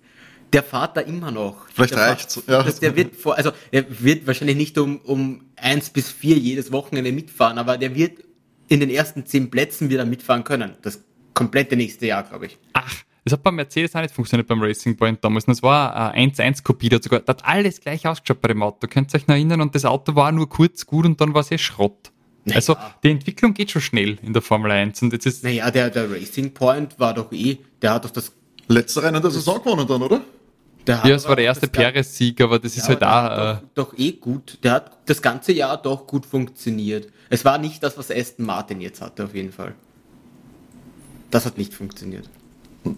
der fährt da immer noch. Vielleicht reicht ja. Der wird vor, also er wird wahrscheinlich nicht um, um eins bis vier jedes Wochenende mitfahren, aber der wird in den ersten zehn Plätzen wieder mitfahren können. Das komplette nächste Jahr, glaube ich. Ach, das hat beim Mercedes auch nicht funktioniert beim Racing Point damals. das war eine 1-1-Kopie, da sogar, das hat alles gleich ausgeschaut bei dem Auto. Könnt ihr euch noch erinnern? Und das Auto war nur kurz gut und dann war es eh Schrott. Naja. Also die Entwicklung geht schon schnell in der Formel 1. Und jetzt ist naja, der, der Racing Point war doch eh, der hat doch das. Letzte Rennen der Saison gewonnen dann, oder? Der ja, es war der erste Perez-Sieg, aber das ja, ist halt da. Äh, doch, doch eh gut. Der hat das ganze Jahr doch gut funktioniert. Es war nicht das, was Aston Martin jetzt hatte, auf jeden Fall. Das hat nicht funktioniert.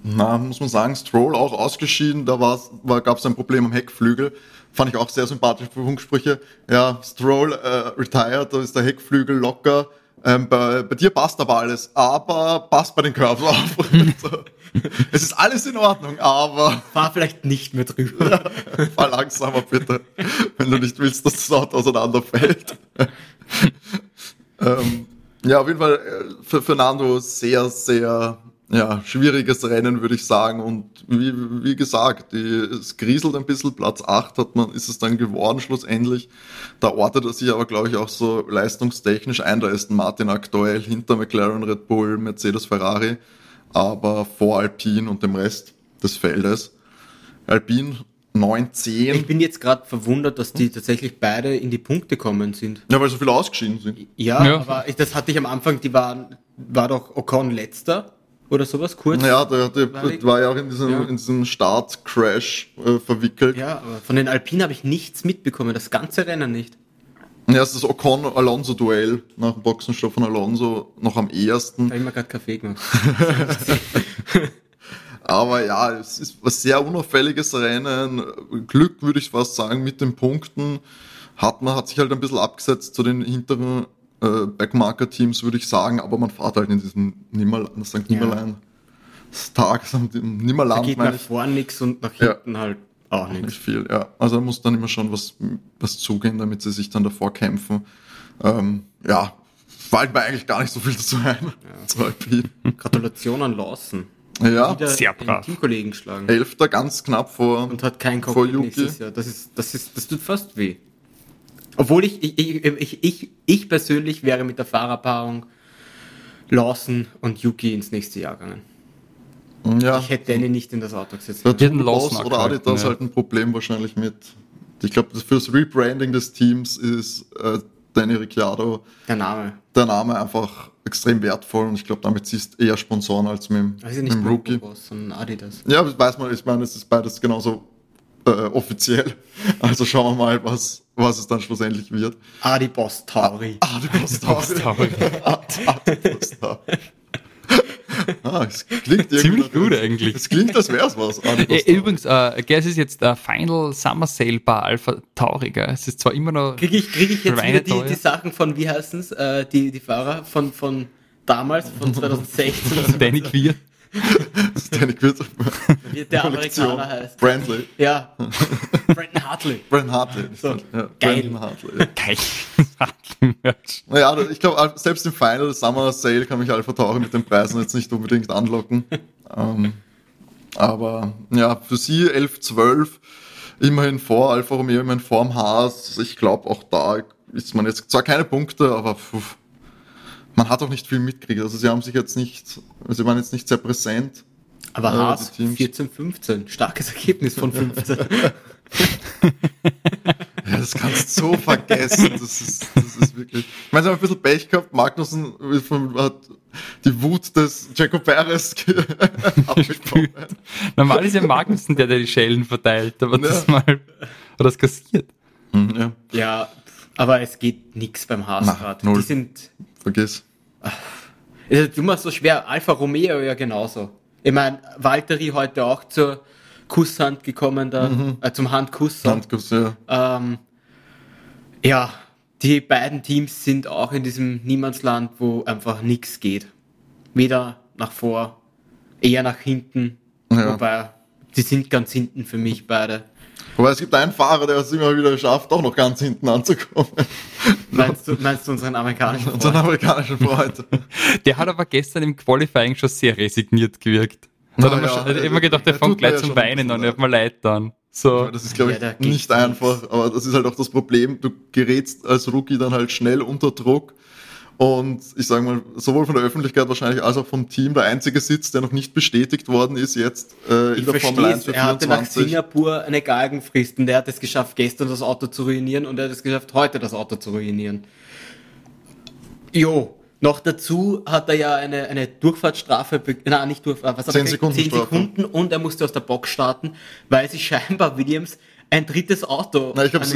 Na, muss man sagen, Stroll auch ausgeschieden, da war, gab es ein Problem am Heckflügel. Fand ich auch sehr sympathische Funksprüche. Ja, Stroll äh, retired, da ist der Heckflügel locker. Ähm, bei, bei dir passt aber alles, aber passt bei den Curves auf. *laughs* es ist alles in Ordnung, aber. *laughs* Fahr vielleicht nicht mehr drüber. Ja, *laughs* fahr langsamer bitte, wenn du nicht willst, dass das Auto auseinanderfällt. ähm, ja, auf jeden Fall äh, für Fernando sehr, sehr ja, schwieriges Rennen, würde ich sagen. Und wie, wie gesagt, die, es grieselt ein bisschen. Platz 8 hat man, ist es dann geworden schlussendlich. Da ortet er sich aber, glaube ich, auch so leistungstechnisch ein. Da ist Martin aktuell hinter McLaren, Red Bull, Mercedes, Ferrari, aber vor Alpine und dem Rest des Feldes. Alpine 9, 10. Ich bin jetzt gerade verwundert, dass die tatsächlich beide in die Punkte kommen sind. Ja, weil so viele ausgeschieden sind. Ja, ja. aber ich, das hatte ich am Anfang, die waren, war doch Ocon letzter oder sowas kurz. Ja, der, der, war ja auch in diesem, ja. in diesem Start-Crash äh, verwickelt. Ja, aber von den Alpinen habe ich nichts mitbekommen, das ganze Rennen nicht. Ja, es ist das Ocon-Alonso-Duell nach dem Boxenstopp von Alonso noch am ehesten. Da habe ich mir gerade Kaffee gemacht. *laughs* aber ja, es ist ein sehr unauffälliges Rennen. Glück würde ich fast sagen mit den Punkten. Hat man, hat sich halt ein bisschen abgesetzt zu den hinteren äh, Backmarker-Teams, würde ich sagen, aber man fährt halt in diesem Nimmerland, St. Nimmerlein. Ja. Tag, *laughs* Nimmerland. Da geht nach vorne nichts und nach hinten ja. halt auch nichts. Nicht viel, ja. Also da muss dann immer schon was, was zugehen, damit sie sich dann davor kämpfen. Ähm, ja, fällt mir eigentlich gar nicht so viel dazu ein. Ja. *laughs* Gratulation an Lawson. Ja, Wieder sehr brav. Teamkollegen geschlagen. Elfter, ganz knapp vor. Und hat kein Cockpit nächstes Jahr. Das ist, das ist, das tut fast weh. Obwohl ich, ich, ich, ich, ich persönlich wäre mit der Fahrerpaarung Lawson und Yuki ins nächste Jahr gegangen. Ja. Ich hätte Danny nicht in das Auto gesetzt. Da tut Lawson oder Adidas ja. halt ein Problem wahrscheinlich mit. Ich glaube, fürs Rebranding des Teams ist äh, Danny Ricciardo der Name. Der Name einfach extrem wertvoll und ich glaube, damit ziehst eher Sponsoren als mit, also mit dem Rookie. sondern Adidas. Ja, weiß man, ich meine, es ist beides genauso äh, offiziell. Also schauen wir mal, was, was es dann schlussendlich wird. Adibos Tauri. Adibos Tauri. Adibos Tauri. *laughs* Ah, es klingt ziemlich gut eigentlich. Es klingt, als wäre es was. Äh, übrigens, äh, es ist jetzt der Final Summer Sale bei Alpha Tauri. Gell? Es ist zwar immer noch. Kriege ich, krieg ich jetzt wieder die, die, Sachen von, wie heißen es, äh, die, die Fahrer von, von damals, von *laughs* 2016? Danny Queer. *laughs* Danny Queer. Wie der *laughs* Amerikaner heißt. Brandley. Ja. *laughs* Brandon Hartley. Brandon Hartley. So. Ja, Geil. Brandon Hartley. Ja. Geil. naja, ich glaube, selbst im Final Summer Sale kann mich Alpha Tauri mit den Preisen jetzt nicht unbedingt anlocken. ähm, aber ja, für sie 11, 12, immerhin vor Alfa Romeo, immerhin vor dem Haas. Ich glaube, auch da ist man jetzt zwar keine Punkte, aber pff, man hat auch nicht viel mitgekriegt. Also sie haben sich jetzt nicht, sie waren jetzt nicht sehr präsent. Aber äh, Haas 14, 15, starkes Ergebnis von 15. *laughs* ja, das kannst du so vergessen. Das ist, das ist wirklich. Ich meine, sie haben ein bisschen Pech gehabt. Magnussen hat die Wut des Jacob Perez *laughs* abbekommen. Normal ist ja Magnussen der, der die Schellen verteilt, aber ja. das mal hat das kassiert. Mhm, ja. ja, aber es geht nichts beim Haas gerade. Die sind. Vergiss. Es ist immer so schwer. Alfa Romeo ja genauso. Ich meine, Valtteri heute auch zur Kusshand gekommen, da, mhm. äh, zum Handkuss. Handkuss, ja. Ähm, ja, die beiden Teams sind auch in diesem Niemandsland, wo einfach nichts geht. Weder nach vor, eher nach hinten. Ja. Wobei, die sind ganz hinten für mich beide. Wobei es gibt einen Fahrer, der es immer wieder schafft, doch noch ganz hinten anzukommen. Meinst du, meinst du unseren amerikanischen Freund? Unseren amerikanischen Freund. *laughs* der hat aber gestern im Qualifying schon sehr resigniert gewirkt. Da hat ja, ja, immer gedacht, der fängt gleich zum Weinen an, er hat mir leid dann. So. Ja, das ist, glaube ich, ja, nicht einfach, aber das ist halt auch das Problem. Du gerätst als Rookie dann halt schnell unter Druck. Und ich sage mal, sowohl von der Öffentlichkeit wahrscheinlich als auch vom Team der einzige Sitz, der noch nicht bestätigt worden ist jetzt äh, in ich der Formel 1 für Er hatte nach Singapur eine Galgenfrist und der hat es geschafft, gestern das Auto zu ruinieren und er hat es geschafft, heute das Auto zu ruinieren. Jo, noch dazu hat er ja eine, eine Durchfahrtsstrafe, nein, nicht Durchfahrt, was 10 Sekunden, 10 Sekunden und er musste aus der Box starten, weil sich scheinbar Williams ein drittes Auto. Nein, ich glaube,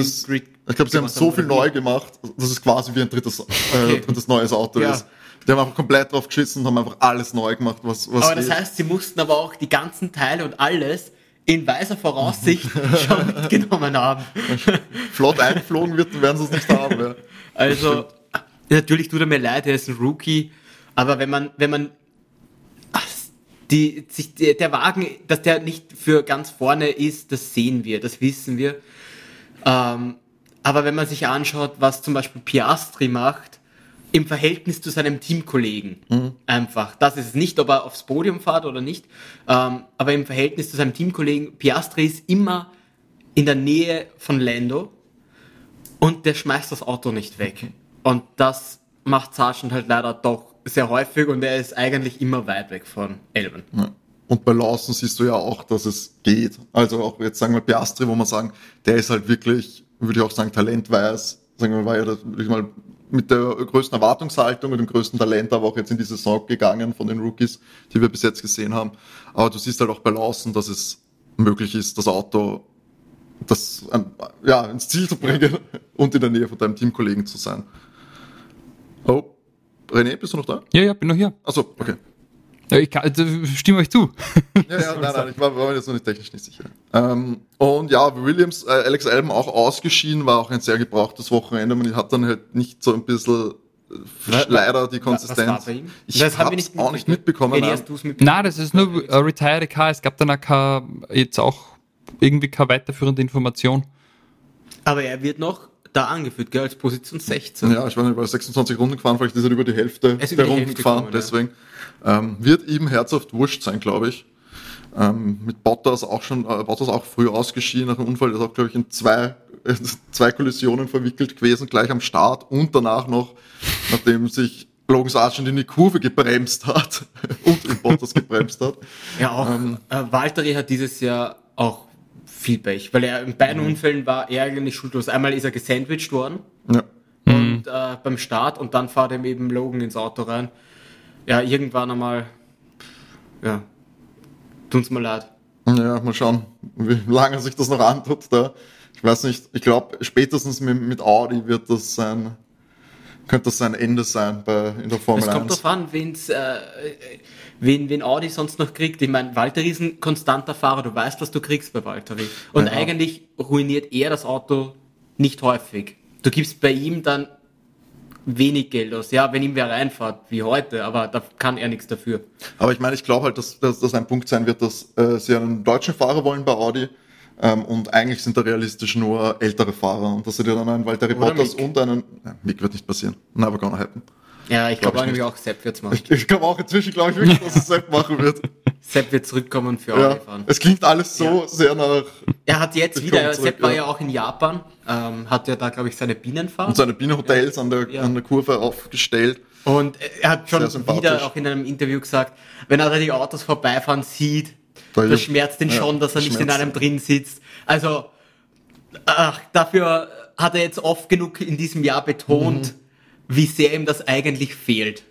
glaub, sie haben so viel neu gemacht, dass es quasi wie ein drittes, äh, okay. drittes neues Auto ja. ist. Die haben einfach komplett drauf geschissen und haben einfach alles neu gemacht, was, was Aber das geht. heißt, sie mussten aber auch die ganzen Teile und alles in weiser Voraussicht *laughs* schon mitgenommen haben. Flott eingeflogen wird, werden sie es nicht haben. Ja. Also, natürlich tut er mir leid, er ist ein Rookie, aber wenn man, wenn man die, sich, der Wagen, dass der nicht für ganz vorne ist, das sehen wir, das wissen wir. Ähm, aber wenn man sich anschaut, was zum Beispiel Piastri macht, im Verhältnis zu seinem Teamkollegen, mhm. einfach, das ist es nicht, ob er aufs Podium fährt oder nicht, ähm, aber im Verhältnis zu seinem Teamkollegen, Piastri ist immer in der Nähe von Lando und der schmeißt das Auto nicht weg. Und das macht Sargent halt leider doch sehr häufig und er ist eigentlich immer weit weg von Elben. Ja. Und bei Lawson siehst du ja auch, dass es geht. Also auch jetzt sagen wir Piastri, wo man sagen, der ist halt wirklich, würde ich auch sagen, talentweise, sagen wir, war ja, das, würde ich mal, mit der größten Erwartungshaltung und dem größten Talent aber auch jetzt in die Saison gegangen von den Rookies, die wir bis jetzt gesehen haben. Aber du siehst halt auch bei Lawson, dass es möglich ist, das Auto das, ja, ins Ziel zu bringen *laughs* und in der Nähe von deinem Teamkollegen zu sein. Oh, René, bist du noch da? Ja, ja, bin noch hier. Achso, okay. Ja, ich kann, also, stimme euch zu. *laughs* Ja, ja, nein, nein, ich war, war mir jetzt noch nicht technisch nicht sicher. Ähm, und ja, Williams, äh, Alex Alben auch ausgeschieden, war auch ein sehr gebrauchtes Wochenende. Man hat dann halt nicht so ein bisschen äh, leider die Konsistenz. Ich das habe ich auch nicht mitbekommen. Nein, mitbekommen? nein, das ist nur äh, Retired Car. Es gab dann auch kein, jetzt auch irgendwie keine weiterführende Information. Aber er wird noch da angeführt, gell, als Position 16. Ja, ich war über 26 Runden gefahren, vielleicht ist er über die Hälfte der die Runden gefahren, gekommen, deswegen. Ja. Ähm, wird ihm herzhaft wurscht sein, glaube ich. Ähm, mit Bottas auch schon, äh, Bottas auch früh ausgeschieden nach dem Unfall, ist auch, glaube ich, in zwei, äh, *laughs* zwei Kollisionen verwickelt gewesen, gleich am Start und danach noch, nachdem sich Logan Sargent in die Kurve gebremst hat *laughs* und in Bottas gebremst hat. Ja, auch ähm, äh, Valtteri hat dieses Jahr auch viel Pech, weil er in beiden mhm. Unfällen war er eigentlich schuldlos. Einmal ist er gesandwiched worden ja. und mhm. äh, beim Start und dann fahrt ihm eben Logan ins Auto rein. Ja, irgendwann einmal, ja, tun's mir leid. Ja, mal schauen, wie lange sich das noch antut da. Ich weiß nicht, ich glaube, spätestens mit, mit Audi wird das sein, könnte das sein Ende sein bei, in der Formel 1. Es kommt darauf an, wenn's, äh, wen, wen Audi sonst noch kriegt. Ich meine, Walter ist ein konstanter Fahrer, du weißt, was du kriegst bei Walter. Und ja. eigentlich ruiniert er das Auto nicht häufig. Du gibst bei ihm dann wenig Geld aus. Ja, wenn ihm wer reinfährt, wie heute, aber da kann er nichts dafür. Aber ich meine, ich glaube halt, dass, dass das ein Punkt sein wird, dass äh, sie einen deutschen Fahrer wollen bei Audi. Ähm, und eigentlich sind da realistisch nur ältere Fahrer und dass sie dir dann einen Walter Bottas und einen, ja, Mick wird nicht passieren, never gonna happen. Ja, ich glaube glaub eigentlich auch, Sepp wird's machen. Ich, ich glaube auch inzwischen, glaube ich wirklich, dass es Sepp machen wird. *laughs* Sepp wird zurückkommen für ja, fahren. Es klingt alles so ja. sehr nach. Er hat jetzt wieder, zurück, Sepp war ja auch in Japan, ähm, hat ja da, glaube ich, seine Bienenfahrt. Und seine Bienenhotels ja. an, der, an der Kurve aufgestellt. Und er hat schon wieder auch in einem Interview gesagt, wenn er da die Autos vorbeifahren sieht, da das schmerzt ihn schon, dass er nicht in einem drin sitzt. Also, ach, dafür hat er jetzt oft genug in diesem Jahr betont, mhm wie sehr ihm das eigentlich fehlt.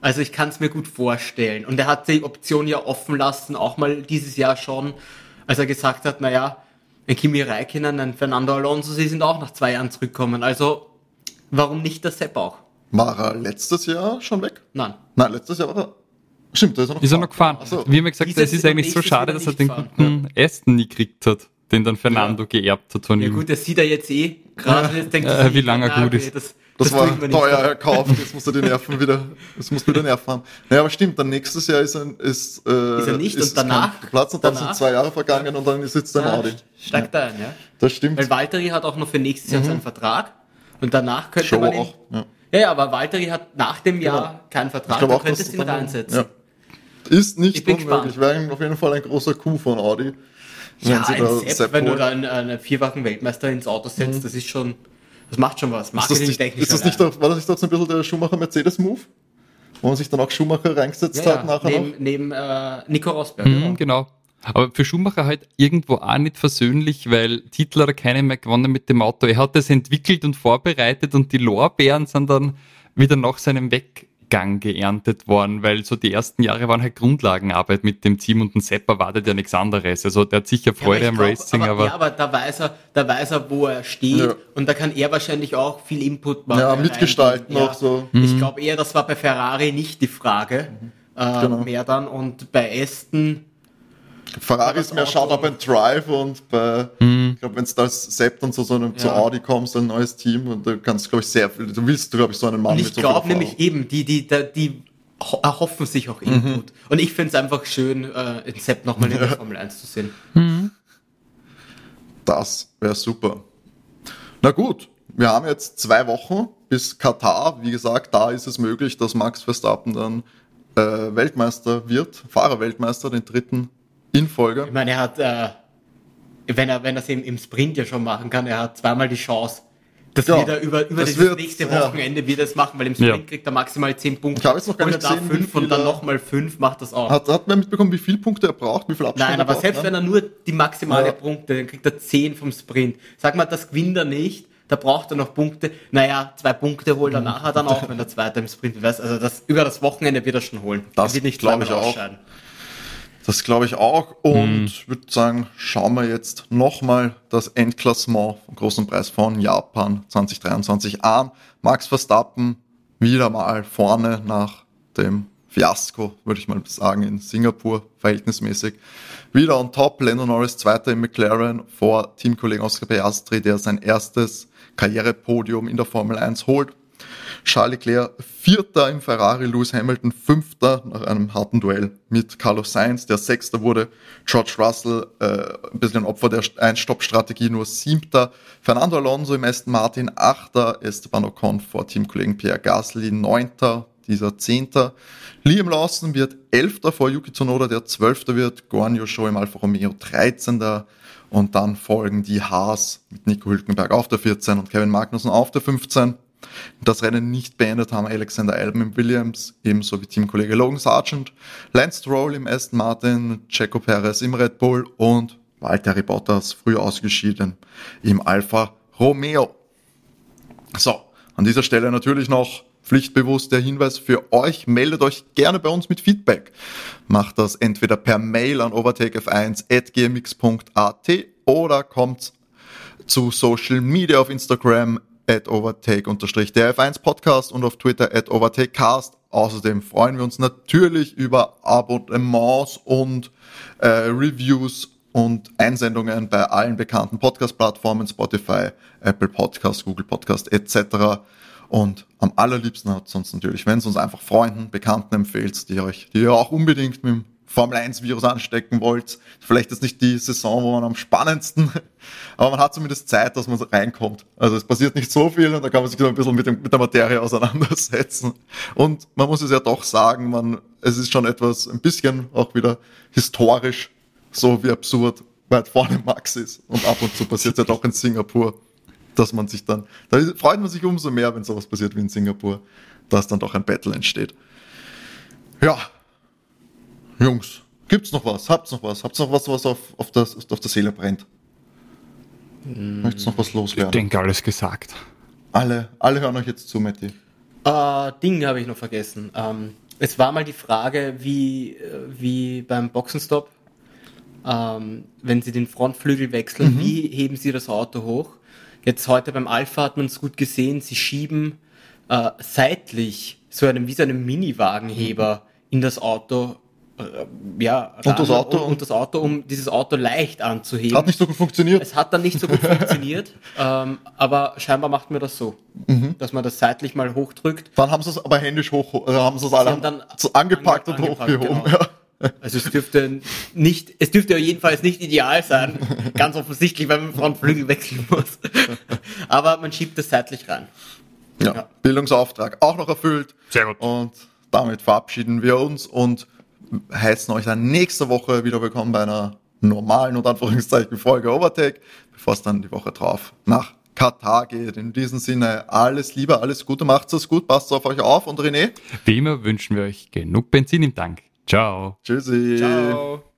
Also ich kann es mir gut vorstellen. Und er hat die Option ja offen lassen, auch mal dieses Jahr schon, als er gesagt hat, naja, ein Kimi Räikkönen, ein Fernando Alonso, sie sind auch nach zwei Jahren zurückgekommen. Also warum nicht der Sepp auch? War er letztes Jahr schon weg? Nein. Nein, letztes Jahr war er. Stimmt, da ist er noch ist gefahren. Er noch gefahren. So. Wie haben wir gesagt, es ist eigentlich so schade, dass er den fahren. guten ja. Aston nie gekriegt hat, den dann Fernando ja. geerbt hat von ja, ihm. Ja gut, das sieht er jetzt eh. Gerade ja. denkt äh, wie lange er gut ist. Das, das, das war teuer erkauft, jetzt musst du die Nerven wieder, *laughs* jetzt musst du wieder Nerven haben. Naja, aber stimmt, dann nächstes Jahr ist, ein, ist, äh, ist er nicht ist und danach? Platz und danach, dann sind zwei Jahre vergangen und dann sitzt er im Audi. Steigt ja. ein, ja. Das stimmt. Weil Valtteri hat auch noch für nächstes Jahr mhm. seinen Vertrag und danach könnte Show man ihn, auch, ja. ja. aber Valtteri hat nach dem Jahr genau. keinen Vertrag, da könntest du ihn reinsetzen. Ja. Ist nicht unmöglich, wäre auf jeden Fall ein großer Coup von Audi. Ja, ein Sepp, Sepp wenn du da einen, einen vierfachen Weltmeister ins Auto setzt, mhm. das ist schon, das macht schon was. Marketing-technisch. Ist das nicht, war das nicht so ein bisschen der Schumacher-Mercedes-Move? Wo man sich dann auch Schumacher reingesetzt ja, hat nachher neben, noch? Neben äh, Nico Rosberg. Mhm, genau. Aber für Schumacher halt irgendwo auch nicht versöhnlich, weil Titel hat er keine mehr gewonnen mit dem Auto. Er hat das entwickelt und vorbereitet und die Lorbeeren sind dann wieder nach seinem Weg Gang geerntet worden, weil so die ersten Jahre waren halt Grundlagenarbeit mit dem Team und ein Sepp erwartet ja nichts anderes. Also der hat sicher Freude ja, am glaub, Racing, aber, aber, Ja, aber da weiß er, da weiß er, wo er steht ja. und da kann er wahrscheinlich auch viel Input machen. Ja, mitgestalten ja. auch so. Ich mhm. glaube eher, das war bei Ferrari nicht die Frage. Mhm. Äh, genau. Mehr dann und bei Aston Ferrari ist mehr schaut ein Drive und bei, mhm. ich glaube, wenn es da Sept und so, so einem, ja. zu Audi kommst, ein neues Team und du kannst, glaube ich, sehr viel, du willst, glaube ich, so einen Mann und ich mit so glaube nämlich eben, die, die, die, die erhoffen sich auch Input. Mhm. Und ich finde es einfach schön, äh, in Sepp nochmal in der ja. Formel 1 zu sehen. Mhm. Das wäre super. Na gut, wir haben jetzt zwei Wochen bis Katar. Wie gesagt, da ist es möglich, dass Max Verstappen dann äh, Weltmeister wird, Fahrerweltmeister, den dritten in Folge. Ich meine, er hat, äh, wenn er, wenn er es im, im Sprint ja schon machen kann, er hat zweimal die Chance. Das ja, wird er über, über das, das wird, nächste Wochenende ja. wird es machen, weil im Sprint ja. kriegt er maximal 10 Punkte. Ich habe jetzt noch gar nicht gesehen, da 5 und dann nochmal 5 macht das auch. Hat, hat man mitbekommen, wie viele Punkte er braucht, wie viel Abstand Nein, aber braucht, selbst ne? wenn er nur die maximale ja. Punkte, dann kriegt er 10 vom Sprint. Sag mal, das gewinnt er nicht, da braucht er noch Punkte. Naja, zwei Punkte holt er mhm. nachher dann auch, wenn der Zweite im Sprint ist. Also das, über das Wochenende wird er schon holen. Das wird nicht glaube ich auch. Das glaube ich auch. Und mhm. würde sagen, schauen wir jetzt nochmal das Endklassement vom Großen Preis von Japan 2023 an. Max Verstappen wieder mal vorne nach dem Fiasko, würde ich mal sagen, in Singapur verhältnismäßig. Wieder on top, Lando Norris Zweiter im McLaren vor Teamkollegen Oscar Piastri, der sein erstes Karrierepodium in der Formel 1 holt. Charles Leclerc Vierter im Ferrari, Lewis Hamilton Fünfter nach einem harten Duell mit Carlos Sainz, der Sechster wurde, George Russell äh, ein bisschen ein Opfer der Ein-Stopp-Strategie, nur Siebter, Fernando Alonso im Aston Martin Achter, Esteban Ocon vor Teamkollegen Pierre Gasly Neunter, dieser Zehnter, Liam Lawson wird Elfter vor Yuki Tsunoda, der Zwölfter wird, Guan Yu im Alfa Romeo Dreizehnter, und dann folgen die Haas mit Nico Hülkenberg auf der 14 und Kevin Magnussen auf der 15 das Rennen nicht beendet haben Alexander Albon im Williams, ebenso wie Teamkollege Logan Sargent, Lance Stroll im Aston Martin, Checo Perez im Red Bull und Valtteri Bottas früh ausgeschieden im Alfa Romeo. So, an dieser Stelle natürlich noch pflichtbewusst der Hinweis für euch, meldet euch gerne bei uns mit Feedback. Macht das entweder per Mail an overtakef1.gmx.at oder kommt zu Social Media auf Instagram at overtake der F1 Podcast und auf Twitter at overtakecast. Außerdem freuen wir uns natürlich über Abonnements und äh, Reviews und Einsendungen bei allen bekannten Podcast-Plattformen, Spotify, Apple Podcast, Google Podcast etc. Und am allerliebsten hat es uns natürlich, wenn es uns einfach Freunden, Bekannten empfehlt, die euch, die ihr auch unbedingt mit dem Formel 1 Virus anstecken wollt. Vielleicht ist nicht die Saison, wo man am spannendsten, *laughs* aber man hat zumindest Zeit, dass man reinkommt. Also es passiert nicht so viel und da kann man sich so ein bisschen mit, dem, mit der Materie auseinandersetzen. Und man muss es ja doch sagen, man, es ist schon etwas, ein bisschen auch wieder historisch, so wie absurd weit vorne Max ist. Und ab und zu passiert es ja doch in Singapur, dass man sich dann, da freut man sich umso mehr, wenn sowas passiert wie in Singapur, dass dann doch ein Battle entsteht. Ja, Jungs, gibt's noch was? Habt's noch was? Habt's noch was, was auf, auf, das, auf der Seele brennt? Mm, Möchtest noch was loswerden? Ich denke, alles gesagt. Alle, alle hören euch jetzt zu, Matti. Äh, Ding habe ich noch vergessen. Ähm, es war mal die Frage, wie, wie beim Boxenstopp, ähm, wenn Sie den Frontflügel wechseln, mhm. wie heben Sie das Auto hoch? Jetzt heute beim Alpha hat man es gut gesehen, Sie schieben äh, seitlich so einem, wie so einem Mini-Wagenheber mhm. in das Auto äh, ja, und das, Auto, und, und, das Auto, um dieses Auto leicht anzuheben. Hat nicht so gut funktioniert. Es hat dann nicht so gut *laughs* funktioniert, ähm, aber scheinbar macht mir das so, mhm. dass man das seitlich mal hochdrückt. Dann haben sie es aber händisch hoch, äh, haben sie es alle dann angepackt ange, und hochgehoben. Genau. Ja. Also es dürfte nicht, es dürfte jedenfalls nicht ideal sein, *laughs* ganz offensichtlich, weil man Frontflügel wechseln muss. *laughs* aber man schiebt es seitlich rein. Ja, ja, Bildungsauftrag auch noch erfüllt. Sehr gut. Und damit verabschieden wir uns und heißen euch dann nächste Woche wieder willkommen bei einer normalen und Anführungszeichen Folge Overtake, bevor es dann die Woche drauf nach Katar geht. In diesem Sinne alles Liebe, alles Gute, macht's es gut, passt auf euch auf und René. Wie immer wünschen wir euch genug Benzin im Tank. Ciao. Tschüssi. Ciao.